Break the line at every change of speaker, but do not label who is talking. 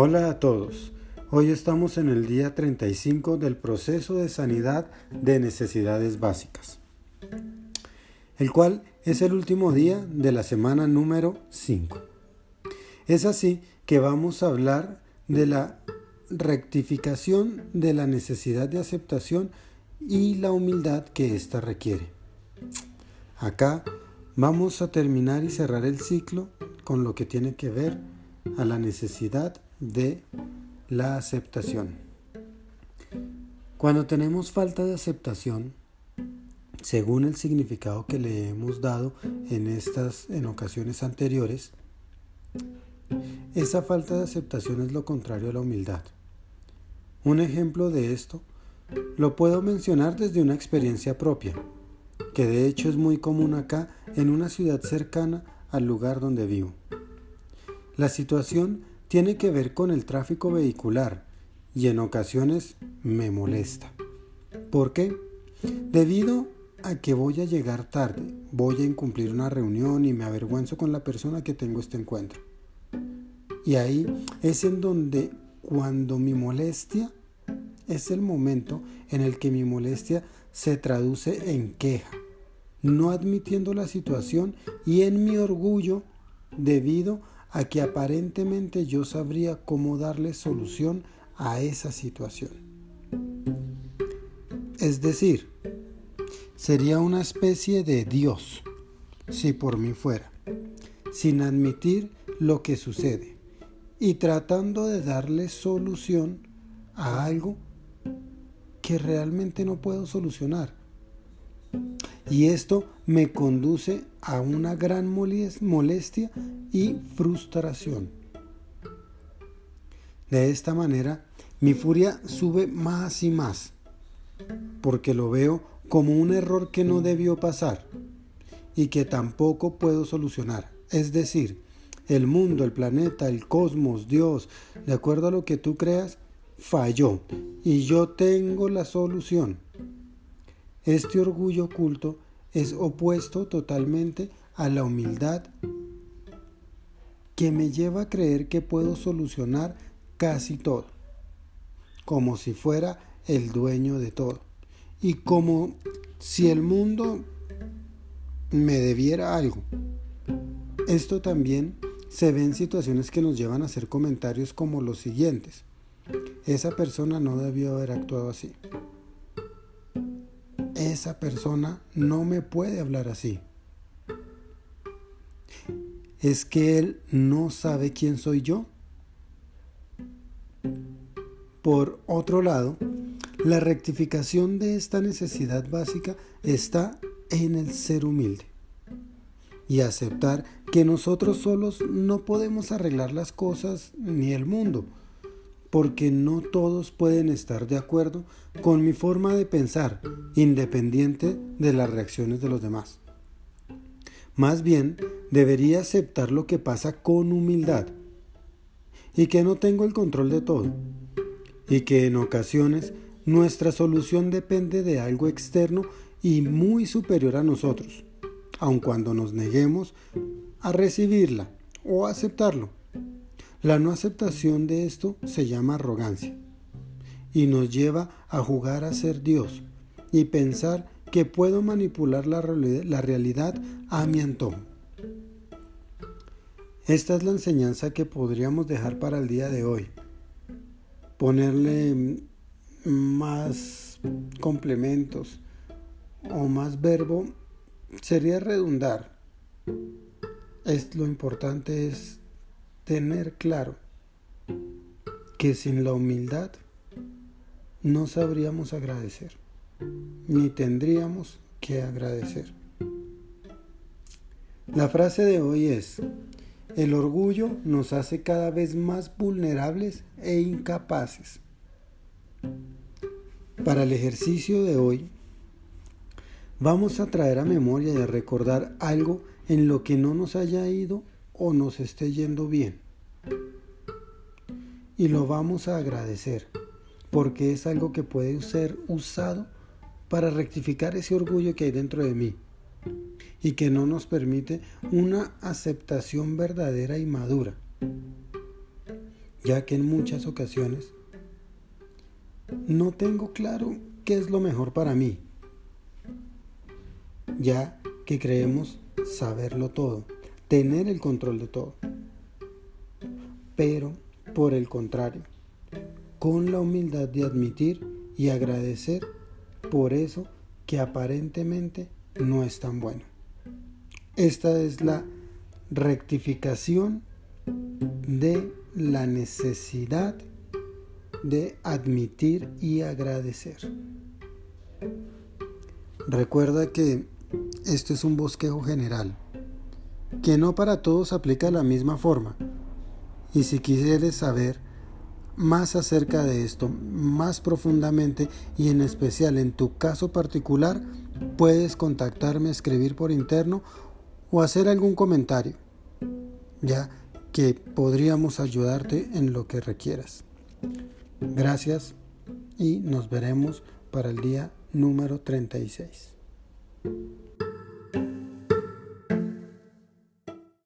Hola a todos. Hoy estamos en el día 35 del proceso de sanidad de necesidades básicas, el cual es el último día de la semana número 5. Es así que vamos a hablar de la rectificación de la necesidad de aceptación y la humildad que ésta requiere. Acá vamos a terminar y cerrar el ciclo con lo que tiene que ver a la necesidad de la aceptación. Cuando tenemos falta de aceptación, según el significado que le hemos dado en estas en ocasiones anteriores, esa falta de aceptación es lo contrario a la humildad. Un ejemplo de esto lo puedo mencionar desde una experiencia propia, que de hecho es muy común acá en una ciudad cercana al lugar donde vivo. La situación tiene que ver con el tráfico vehicular y en ocasiones me molesta. ¿Por qué? Debido a que voy a llegar tarde, voy a incumplir una reunión y me avergüenzo con la persona que tengo este encuentro. Y ahí es en donde cuando mi molestia es el momento en el que mi molestia se traduce en queja, no admitiendo la situación y en mi orgullo debido a que aparentemente yo sabría cómo darle solución a esa situación. Es decir, sería una especie de Dios, si por mí fuera, sin admitir lo que sucede y tratando de darle solución a algo que realmente no puedo solucionar. Y esto me conduce a una gran molestia y frustración. De esta manera, mi furia sube más y más, porque lo veo como un error que no debió pasar y que tampoco puedo solucionar. Es decir, el mundo, el planeta, el cosmos, Dios, de acuerdo a lo que tú creas, falló y yo tengo la solución. Este orgullo oculto es opuesto totalmente a la humildad que me lleva a creer que puedo solucionar casi todo, como si fuera el dueño de todo, y como si el mundo me debiera algo. Esto también se ve en situaciones que nos llevan a hacer comentarios como los siguientes. Esa persona no debió haber actuado así. Esa persona no me puede hablar así. ¿Es que él no sabe quién soy yo? Por otro lado, la rectificación de esta necesidad básica está en el ser humilde y aceptar que nosotros solos no podemos arreglar las cosas ni el mundo porque no todos pueden estar de acuerdo con mi forma de pensar, independiente de las reacciones de los demás. Más bien, debería aceptar lo que pasa con humildad y que no tengo el control de todo y que en ocasiones nuestra solución depende de algo externo y muy superior a nosotros, aun cuando nos neguemos a recibirla o aceptarlo. La no aceptación de esto se llama arrogancia y nos lleva a jugar a ser Dios y pensar que puedo manipular la, realidad a mi antojo. Esta es la enseñanza que podríamos dejar para el día de hoy. Ponerle más complementos o más verbo sería redundar. Es, lo importante es tener claro que sin la humildad no sabríamos agradecer, ni tendríamos que agradecer. La frase de hoy es, el orgullo nos hace cada vez más vulnerables e incapaces. Para el ejercicio de hoy, vamos a traer a memoria y a recordar algo en lo que no nos haya ido o nos esté yendo bien. Y lo vamos a agradecer porque es algo que puede ser usado para rectificar ese orgullo que hay dentro de mí y que no nos permite una aceptación verdadera y madura. ya que en muchas ocasiones no tengo claro qué es lo mejor para mí, ya que creemos saberlo todo, tener el control de todo. Pero, por el contrario, con la humildad de admitir y agradecer por eso que aparentemente no es tan bueno. Esta es la rectificación de la necesidad de admitir y agradecer. Recuerda que esto es un bosquejo general, que no para todos aplica la misma forma. Y si quisieres saber más acerca de esto, más profundamente y en especial en tu caso particular, puedes contactarme, escribir por interno o hacer algún comentario, ya que podríamos ayudarte en lo que requieras. Gracias y nos veremos para el día número 36.